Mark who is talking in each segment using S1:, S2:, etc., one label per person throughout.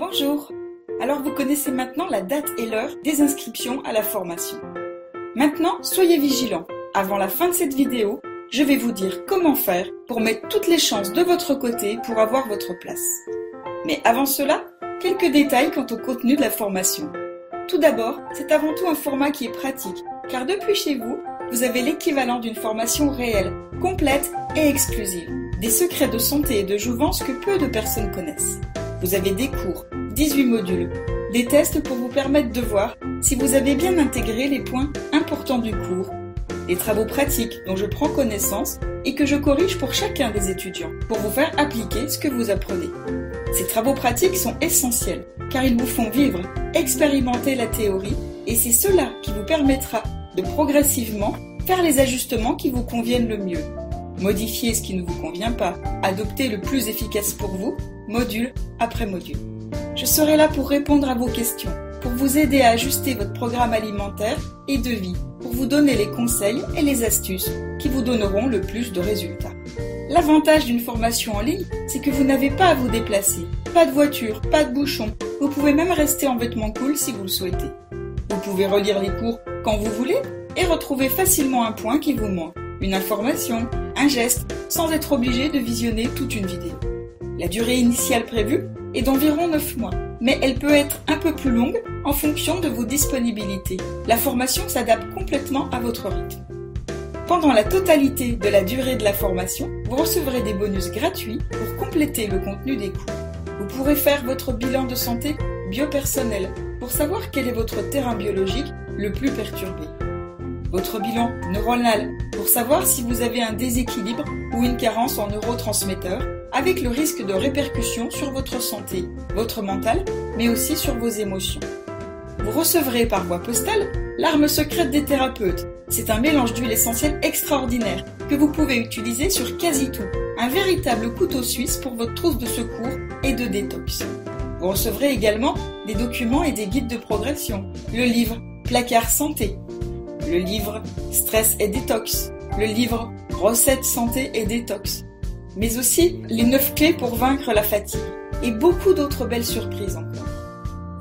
S1: Bonjour Alors vous connaissez maintenant la date et l'heure des inscriptions à la formation. Maintenant, soyez vigilants. Avant la fin de cette vidéo, je vais vous dire comment faire pour mettre toutes les chances de votre côté pour avoir votre place. Mais avant cela, quelques détails quant au contenu de la formation. Tout d'abord, c'est avant tout un format qui est pratique, car depuis chez vous, vous avez l'équivalent d'une formation réelle, complète et exclusive. Des secrets de santé et de jouvence que peu de personnes connaissent. Vous avez des cours, 18 modules, des tests pour vous permettre de voir si vous avez bien intégré les points importants du cours, des travaux pratiques dont je prends connaissance et que je corrige pour chacun des étudiants pour vous faire appliquer ce que vous apprenez. Ces travaux pratiques sont essentiels car ils vous font vivre, expérimenter la théorie et c'est cela qui vous permettra de progressivement faire les ajustements qui vous conviennent le mieux. Modifier ce qui ne vous convient pas, adopter le plus efficace pour vous, module après module. Je serai là pour répondre à vos questions, pour vous aider à ajuster votre programme alimentaire et de vie, pour vous donner les conseils et les astuces qui vous donneront le plus de résultats. L'avantage d'une formation en ligne, c'est que vous n'avez pas à vous déplacer. Pas de voiture, pas de bouchon. Vous pouvez même rester en vêtements cool si vous le souhaitez. Vous pouvez relire les cours quand vous voulez et retrouver facilement un point qui vous manque, une information, un geste, sans être obligé de visionner toute une vidéo. La durée initiale prévue est d'environ 9 mois, mais elle peut être un peu plus longue en fonction de vos disponibilités. La formation s'adapte complètement à votre rythme. Pendant la totalité de la durée de la formation, vous recevrez des bonus gratuits pour compléter le contenu des cours. Vous pourrez faire votre bilan de santé biopersonnel pour savoir quel est votre terrain biologique le plus perturbé. Votre bilan neuronal pour savoir si vous avez un déséquilibre ou une carence en neurotransmetteurs avec le risque de répercussions sur votre santé, votre mental, mais aussi sur vos émotions. Vous recevrez par voie postale l'arme secrète des thérapeutes. C'est un mélange d'huile essentielle extraordinaire que vous pouvez utiliser sur quasi tout. Un véritable couteau suisse pour votre trousse de secours et de détox. Vous recevrez également des documents et des guides de progression. Le livre Placard Santé. Le livre Stress et Détox. Le livre Recettes Santé et Détox mais aussi les 9 clés pour vaincre la fatigue et beaucoup d'autres belles surprises encore.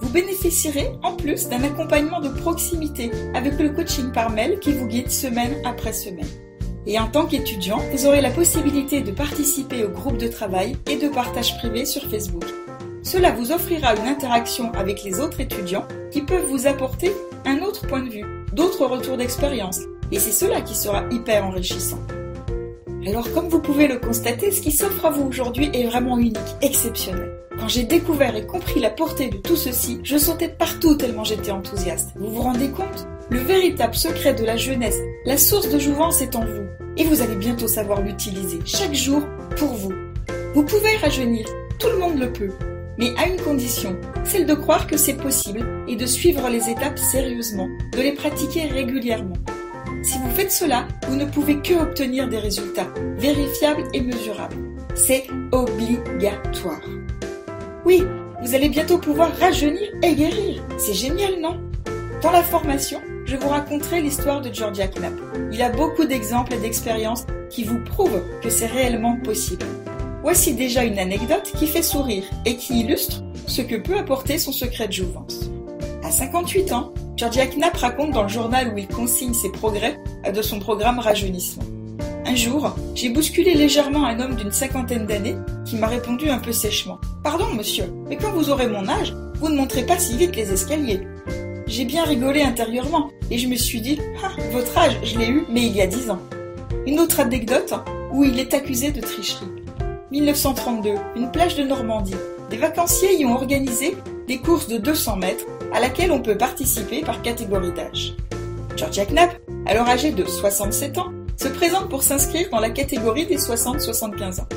S1: Vous bénéficierez en plus d'un accompagnement de proximité avec le coaching par mail qui vous guide semaine après semaine. Et en tant qu'étudiant, vous aurez la possibilité de participer au groupe de travail et de partage privé sur Facebook. Cela vous offrira une interaction avec les autres étudiants qui peuvent vous apporter un autre point de vue, d'autres retours d'expérience. Et c'est cela qui sera hyper enrichissant. Alors comme vous pouvez le constater, ce qui s'offre à vous aujourd'hui est vraiment unique, exceptionnel. Quand j'ai découvert et compris la portée de tout ceci, je sautais partout tellement j'étais enthousiaste. Vous vous rendez compte? Le véritable secret de la jeunesse, la source de jouvence est en vous. Et vous allez bientôt savoir l'utiliser chaque jour pour vous. Vous pouvez rajeunir, tout le monde le peut. Mais à une condition, celle de croire que c'est possible et de suivre les étapes sérieusement, de les pratiquer régulièrement. Si vous faites cela, vous ne pouvez que obtenir des résultats vérifiables et mesurables. C'est obligatoire. Oui, vous allez bientôt pouvoir rajeunir et guérir. C'est génial, non? Dans la formation, je vous raconterai l'histoire de Georgia Knapp. Il a beaucoup d'exemples et d'expériences qui vous prouvent que c'est réellement possible. Voici déjà une anecdote qui fait sourire et qui illustre ce que peut apporter son secret de jouvence. À 58 ans, Georgia Knapp raconte dans le journal où il consigne ses progrès de son programme rajeunissement. Un jour, j'ai bousculé légèrement un homme d'une cinquantaine d'années qui m'a répondu un peu sèchement. Pardon, monsieur, mais quand vous aurez mon âge, vous ne montrez pas si vite les escaliers. J'ai bien rigolé intérieurement et je me suis dit, ah, votre âge, je l'ai eu, mais il y a dix ans. Une autre anecdote où il est accusé de tricherie. 1932, une plage de Normandie. Des vacanciers y ont organisé des courses de 200 mètres à laquelle on peut participer par catégorie d'âge. Georgia Knapp, alors âgée de 67 ans, se présente pour s'inscrire dans la catégorie des 60-75 ans.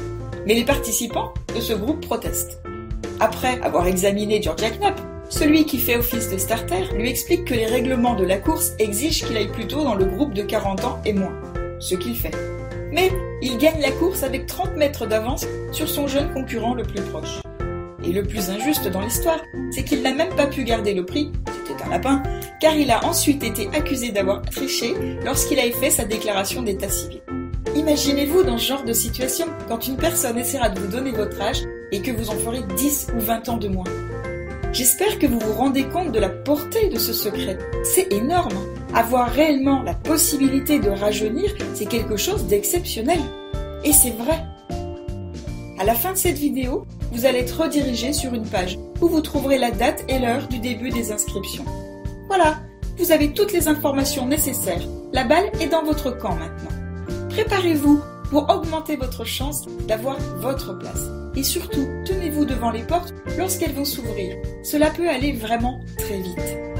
S1: Mais les participants de ce groupe protestent. Après avoir examiné Georgia Knapp, celui qui fait office de starter lui explique que les règlements de la course exigent qu'il aille plutôt dans le groupe de 40 ans et moins, ce qu'il fait. Mais il gagne la course avec 30 mètres d'avance sur son jeune concurrent le plus proche. Et le plus injuste dans l'histoire, c'est qu'il n'a même pas pu garder le prix, c'était un lapin, car il a ensuite été accusé d'avoir triché lorsqu'il a fait sa déclaration d'état civil. Imaginez-vous dans ce genre de situation quand une personne essaiera de vous donner votre âge et que vous en ferez 10 ou 20 ans de moins. J'espère que vous vous rendez compte de la portée de ce secret. C'est énorme. Avoir réellement la possibilité de rajeunir, c'est quelque chose d'exceptionnel. Et c'est vrai. À la fin de cette vidéo, vous allez être redirigé sur une page où vous trouverez la date et l'heure du début des inscriptions. Voilà, vous avez toutes les informations nécessaires. La balle est dans votre camp maintenant. Préparez-vous pour augmenter votre chance d'avoir votre place. Et surtout, tenez-vous devant les portes lorsqu'elles vont s'ouvrir. Cela peut aller vraiment très vite.